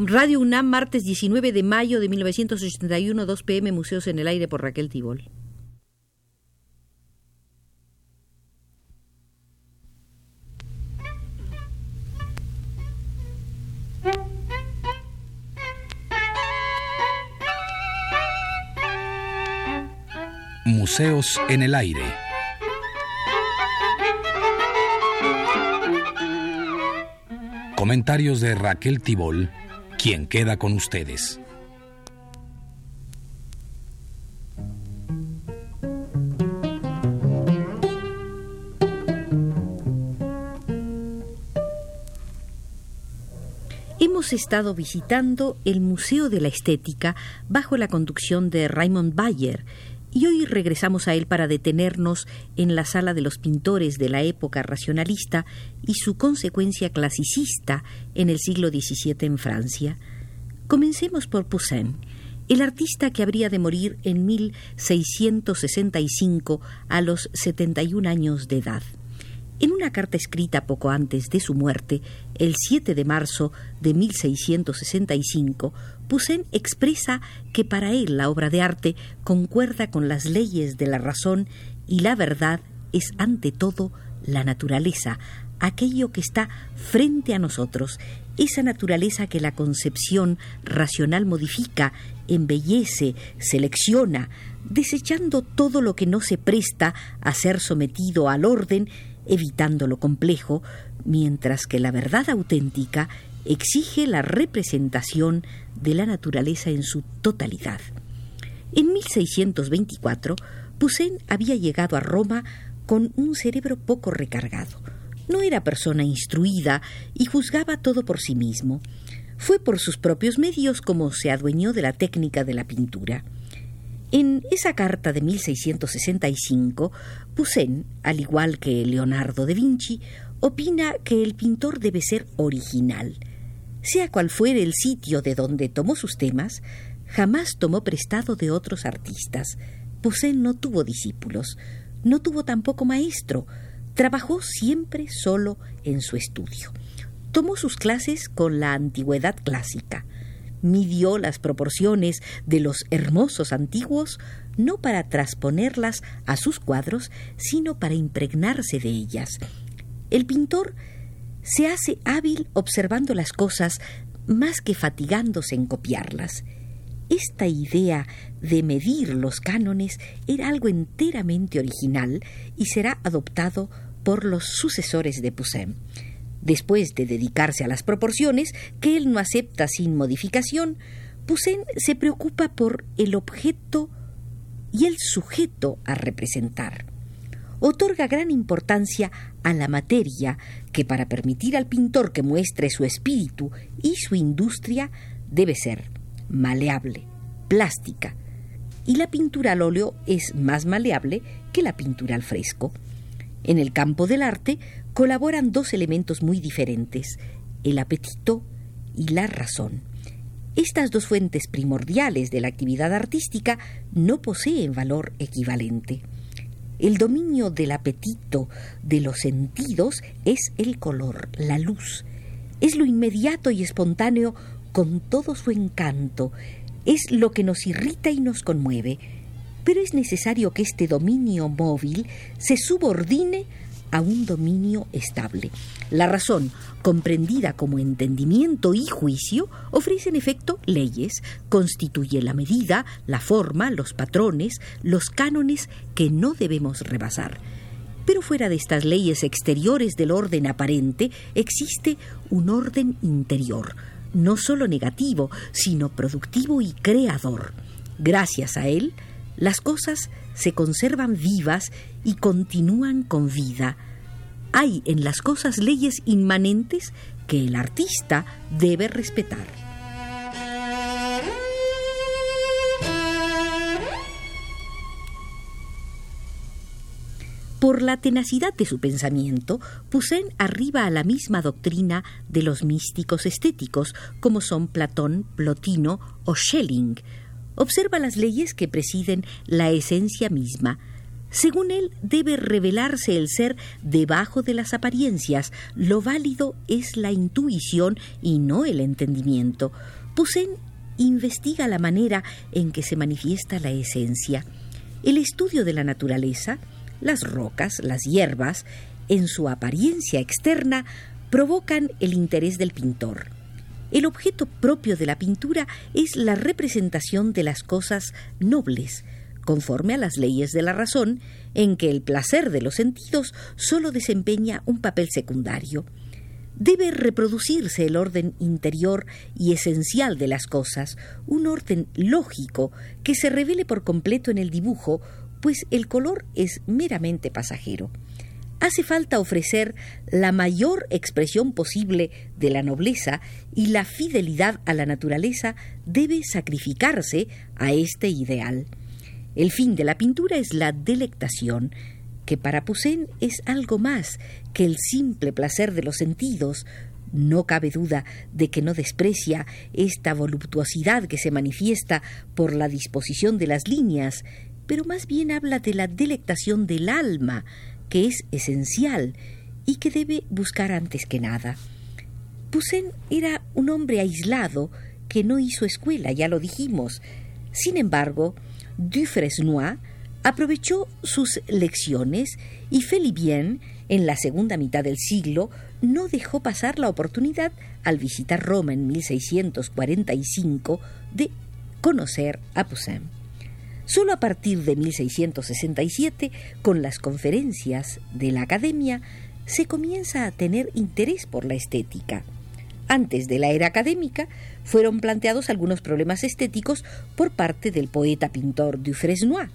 Radio UNAM, martes 19 de mayo de 1981, 2 pm, Museos en el Aire por Raquel Tibol. Museos en el Aire. Comentarios de Raquel Tibol, quien queda con ustedes. Hemos estado visitando el Museo de la Estética bajo la conducción de Raymond Bayer y hoy regresamos a él para detenernos en la sala de los pintores de la época racionalista y su consecuencia clasicista en el siglo XVII en Francia. Comencemos por Poussin, el artista que habría de morir en 1665 a los 71 años de edad. En una carta escrita poco antes de su muerte, el 7 de marzo de 1665, Poussin expresa que para él la obra de arte concuerda con las leyes de la razón y la verdad es ante todo la naturaleza, aquello que está frente a nosotros, esa naturaleza que la concepción racional modifica, embellece, selecciona, desechando todo lo que no se presta a ser sometido al orden evitando lo complejo, mientras que la verdad auténtica exige la representación de la naturaleza en su totalidad. En 1624, Poussin había llegado a Roma con un cerebro poco recargado. No era persona instruida y juzgaba todo por sí mismo. Fue por sus propios medios como se adueñó de la técnica de la pintura. En esa carta de 1665, Poussin, al igual que Leonardo da Vinci, opina que el pintor debe ser original. Sea cual fuere el sitio de donde tomó sus temas, jamás tomó prestado de otros artistas. Poussin no tuvo discípulos, no tuvo tampoco maestro, trabajó siempre solo en su estudio. Tomó sus clases con la antigüedad clásica midió las proporciones de los hermosos antiguos no para trasponerlas a sus cuadros, sino para impregnarse de ellas. El pintor se hace hábil observando las cosas más que fatigándose en copiarlas. Esta idea de medir los cánones era algo enteramente original y será adoptado por los sucesores de Poussin después de dedicarse a las proporciones, que él no acepta sin modificación, Poussin se preocupa por el objeto y el sujeto a representar. Otorga gran importancia a la materia que para permitir al pintor que muestre su espíritu y su industria debe ser maleable, plástica, y la pintura al óleo es más maleable que la pintura al fresco. En el campo del arte colaboran dos elementos muy diferentes, el apetito y la razón. Estas dos fuentes primordiales de la actividad artística no poseen valor equivalente. El dominio del apetito de los sentidos es el color, la luz. Es lo inmediato y espontáneo con todo su encanto. Es lo que nos irrita y nos conmueve pero es necesario que este dominio móvil se subordine a un dominio estable. La razón, comprendida como entendimiento y juicio, ofrece en efecto leyes, constituye la medida, la forma, los patrones, los cánones que no debemos rebasar. Pero fuera de estas leyes exteriores del orden aparente existe un orden interior, no solo negativo, sino productivo y creador. Gracias a él, las cosas se conservan vivas y continúan con vida. Hay en las cosas leyes inmanentes que el artista debe respetar. Por la tenacidad de su pensamiento, Poussin arriba a la misma doctrina de los místicos estéticos, como son Platón, Plotino o Schelling, observa las leyes que presiden la esencia misma. Según él, debe revelarse el ser debajo de las apariencias. Lo válido es la intuición y no el entendimiento. Poussin investiga la manera en que se manifiesta la esencia. El estudio de la naturaleza, las rocas, las hierbas, en su apariencia externa, provocan el interés del pintor. El objeto propio de la pintura es la representación de las cosas nobles, conforme a las leyes de la razón, en que el placer de los sentidos sólo desempeña un papel secundario. Debe reproducirse el orden interior y esencial de las cosas, un orden lógico que se revele por completo en el dibujo, pues el color es meramente pasajero. Hace falta ofrecer la mayor expresión posible de la nobleza y la fidelidad a la naturaleza debe sacrificarse a este ideal. El fin de la pintura es la delectación, que para Poussin es algo más que el simple placer de los sentidos. No cabe duda de que no desprecia esta voluptuosidad que se manifiesta por la disposición de las líneas, pero más bien habla de la delectación del alma, que es esencial y que debe buscar antes que nada. Poussin era un hombre aislado que no hizo escuela, ya lo dijimos. Sin embargo, Dufresnoy aprovechó sus lecciones y Felibien, en la segunda mitad del siglo, no dejó pasar la oportunidad, al visitar Roma en 1645, de conocer a Poussin. Solo a partir de 1667, con las conferencias de la Academia, se comienza a tener interés por la estética. Antes de la era académica, fueron planteados algunos problemas estéticos por parte del poeta pintor Dufresnoy.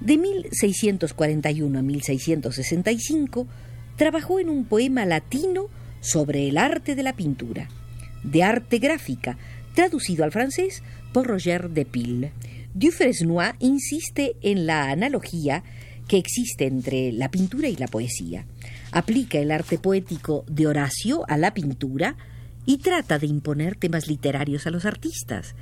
De 1641 a 1665 trabajó en un poema latino sobre el arte de la pintura, de arte gráfica, traducido al francés por Roger de Pille. Dufresnoy insiste en la analogía que existe entre la pintura y la poesía. Aplica el arte poético de Horacio a la pintura, y trata de imponer temas literarios a los artistas.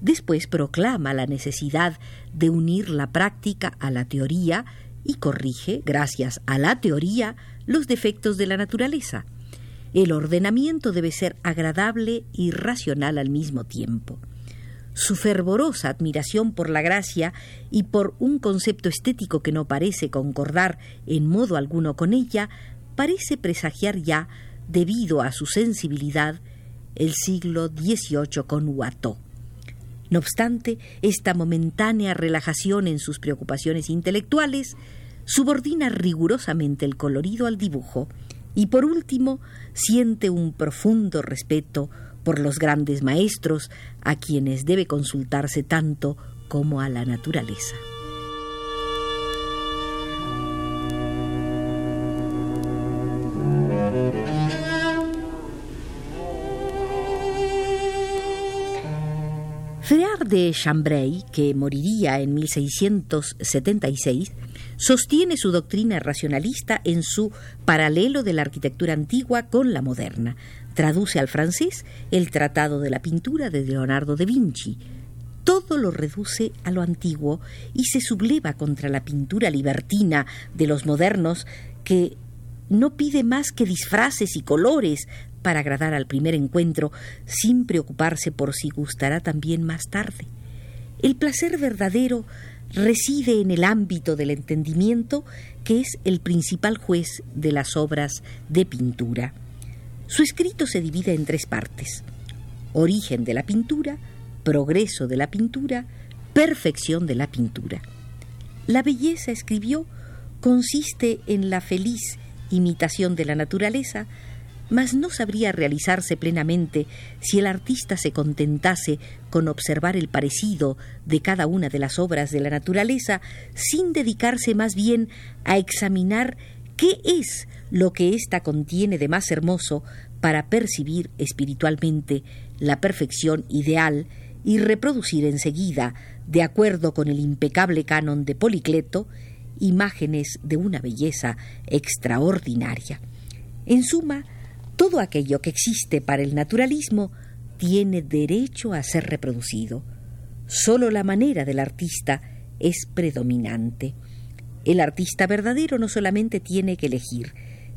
Después proclama la necesidad de unir la práctica a la teoría y corrige, gracias a la teoría, los defectos de la naturaleza. El ordenamiento debe ser agradable y racional al mismo tiempo. Su fervorosa admiración por la gracia y por un concepto estético que no parece concordar en modo alguno con ella, parece presagiar ya debido a su sensibilidad, el siglo XVIII con Watteau. No obstante, esta momentánea relajación en sus preocupaciones intelectuales subordina rigurosamente el colorido al dibujo y por último siente un profundo respeto por los grandes maestros a quienes debe consultarse tanto como a la naturaleza. Freard de Chambray, que moriría en 1676, sostiene su doctrina racionalista en su paralelo de la arquitectura antigua con la moderna. Traduce al francés el Tratado de la Pintura de Leonardo da Vinci. Todo lo reduce a lo antiguo y se subleva contra la pintura libertina de los modernos que no pide más que disfraces y colores para agradar al primer encuentro sin preocuparse por si gustará también más tarde. El placer verdadero reside en el ámbito del entendimiento, que es el principal juez de las obras de pintura. Su escrito se divide en tres partes. Origen de la pintura, progreso de la pintura, perfección de la pintura. La belleza, escribió, consiste en la feliz imitación de la naturaleza, mas no sabría realizarse plenamente si el artista se contentase con observar el parecido de cada una de las obras de la naturaleza sin dedicarse más bien a examinar qué es lo que ésta contiene de más hermoso para percibir espiritualmente la perfección ideal y reproducir enseguida, de acuerdo con el impecable canon de Policleto, imágenes de una belleza extraordinaria. En suma, todo aquello que existe para el naturalismo tiene derecho a ser reproducido. Solo la manera del artista es predominante. El artista verdadero no solamente tiene que elegir,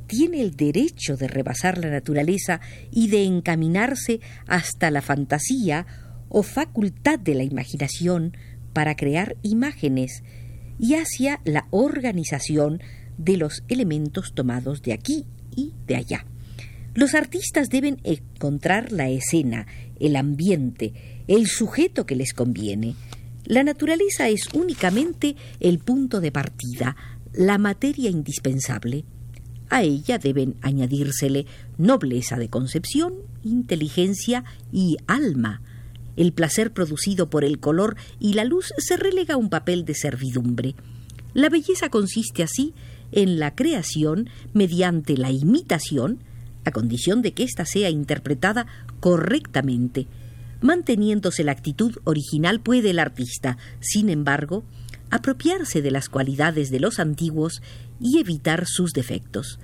tiene el derecho de rebasar la naturaleza y de encaminarse hasta la fantasía o facultad de la imaginación para crear imágenes y hacia la organización de los elementos tomados de aquí y de allá. Los artistas deben encontrar la escena, el ambiente, el sujeto que les conviene. La naturaleza es únicamente el punto de partida, la materia indispensable. A ella deben añadírsele nobleza de concepción, inteligencia y alma. El placer producido por el color y la luz se relega a un papel de servidumbre. La belleza consiste así en la creación mediante la imitación, a condición de que ésta sea interpretada correctamente. Manteniéndose la actitud original puede el artista, sin embargo, apropiarse de las cualidades de los antiguos y evitar sus defectos.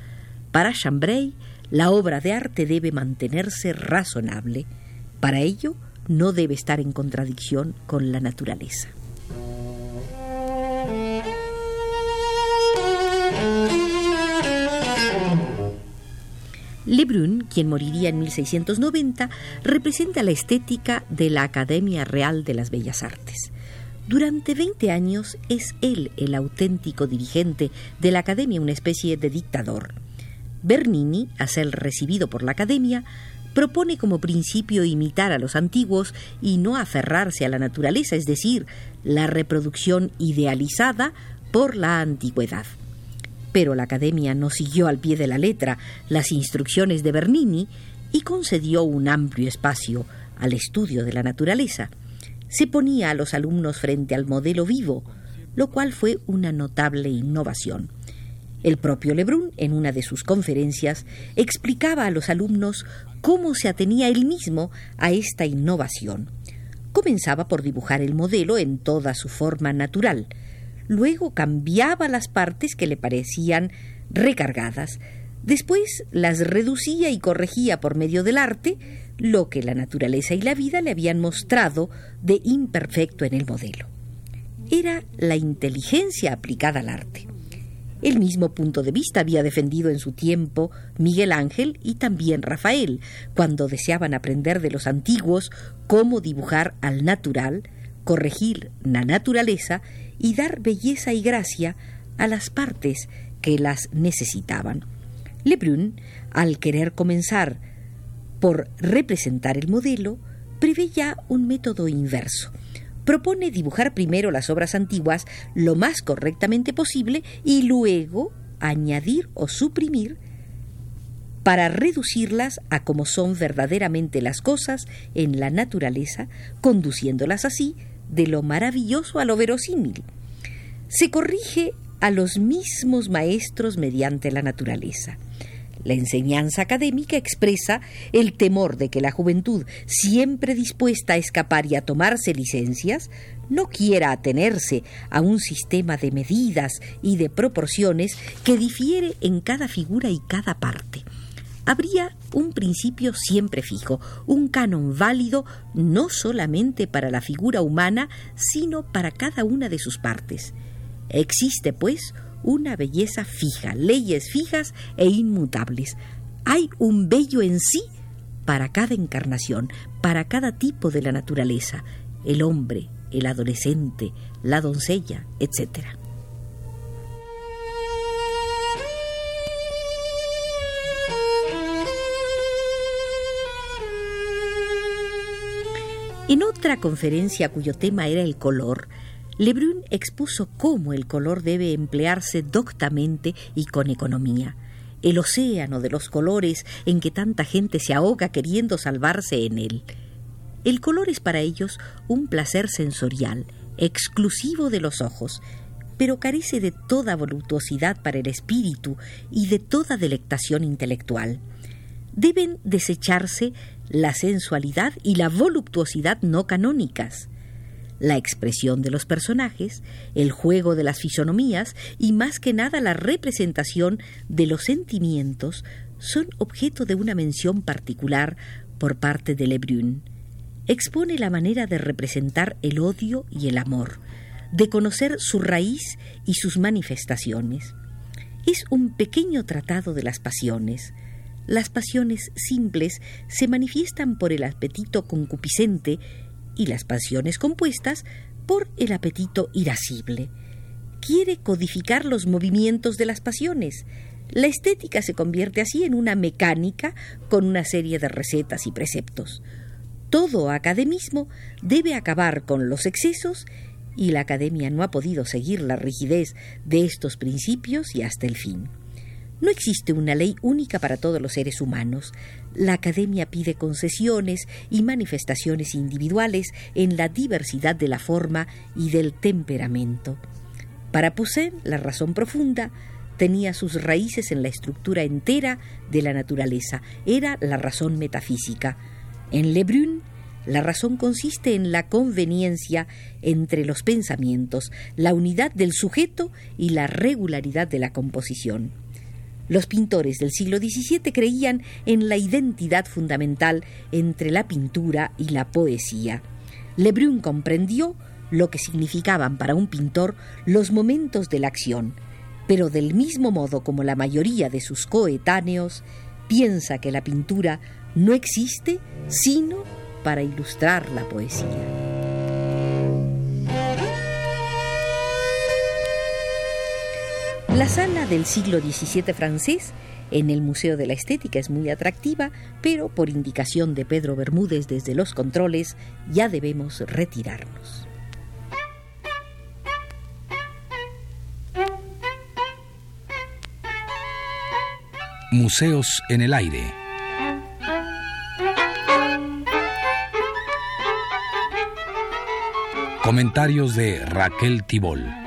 Para Chambray, la obra de arte debe mantenerse razonable. Para ello, no debe estar en contradicción con la naturaleza. Quien moriría en 1690, representa la estética de la Academia Real de las Bellas Artes. Durante 20 años es él el auténtico dirigente de la Academia, una especie de dictador. Bernini, a ser recibido por la Academia, propone como principio imitar a los antiguos y no aferrarse a la naturaleza, es decir, la reproducción idealizada por la antigüedad. Pero la Academia no siguió al pie de la letra las instrucciones de Bernini y concedió un amplio espacio al estudio de la naturaleza se ponía a los alumnos frente al modelo vivo, lo cual fue una notable innovación. El propio Lebrun, en una de sus conferencias, explicaba a los alumnos cómo se atenía él mismo a esta innovación. Comenzaba por dibujar el modelo en toda su forma natural. Luego cambiaba las partes que le parecían recargadas. Después las reducía y corregía por medio del arte, lo que la naturaleza y la vida le habían mostrado de imperfecto en el modelo. Era la inteligencia aplicada al arte. El mismo punto de vista había defendido en su tiempo Miguel Ángel y también Rafael, cuando deseaban aprender de los antiguos cómo dibujar al natural, corregir la naturaleza y dar belleza y gracia a las partes que las necesitaban. Lebrun, al querer comenzar por representar el modelo, prevé ya un método inverso. Propone dibujar primero las obras antiguas lo más correctamente posible y luego añadir o suprimir para reducirlas a como son verdaderamente las cosas en la naturaleza, conduciéndolas así de lo maravilloso a lo verosímil. Se corrige a los mismos maestros mediante la naturaleza. La enseñanza académica expresa el temor de que la juventud, siempre dispuesta a escapar y a tomarse licencias, no quiera atenerse a un sistema de medidas y de proporciones que difiere en cada figura y cada parte. Habría un principio siempre fijo, un canon válido no solamente para la figura humana, sino para cada una de sus partes. Existe, pues, una belleza fija, leyes fijas e inmutables. Hay un bello en sí para cada encarnación, para cada tipo de la naturaleza, el hombre, el adolescente, la doncella, etc. otra conferencia cuyo tema era el color, Lebrun expuso cómo el color debe emplearse doctamente y con economía. El océano de los colores en que tanta gente se ahoga queriendo salvarse en él. El color es para ellos un placer sensorial, exclusivo de los ojos, pero carece de toda voluptuosidad para el espíritu y de toda delectación intelectual. Deben desecharse la sensualidad y la voluptuosidad no canónicas la expresión de los personajes, el juego de las fisonomías y más que nada la representación de los sentimientos son objeto de una mención particular por parte de Lebrun. Expone la manera de representar el odio y el amor. de conocer su raíz y sus manifestaciones. Es un pequeño tratado de las pasiones. Las pasiones simples se manifiestan por el apetito concupiscente y las pasiones compuestas por el apetito irascible. Quiere codificar los movimientos de las pasiones. La estética se convierte así en una mecánica con una serie de recetas y preceptos. Todo academismo debe acabar con los excesos y la academia no ha podido seguir la rigidez de estos principios y hasta el fin. No existe una ley única para todos los seres humanos. La academia pide concesiones y manifestaciones individuales en la diversidad de la forma y del temperamento. Para Poussin, la razón profunda tenía sus raíces en la estructura entera de la naturaleza, era la razón metafísica. En Lebrun, la razón consiste en la conveniencia entre los pensamientos, la unidad del sujeto y la regularidad de la composición. Los pintores del siglo XVII creían en la identidad fundamental entre la pintura y la poesía. Lebrun comprendió lo que significaban para un pintor los momentos de la acción, pero del mismo modo como la mayoría de sus coetáneos, piensa que la pintura no existe sino para ilustrar la poesía. La sala del siglo XVII francés en el Museo de la Estética es muy atractiva, pero por indicación de Pedro Bermúdez desde los controles ya debemos retirarnos. Museos en el aire. Comentarios de Raquel Tibol.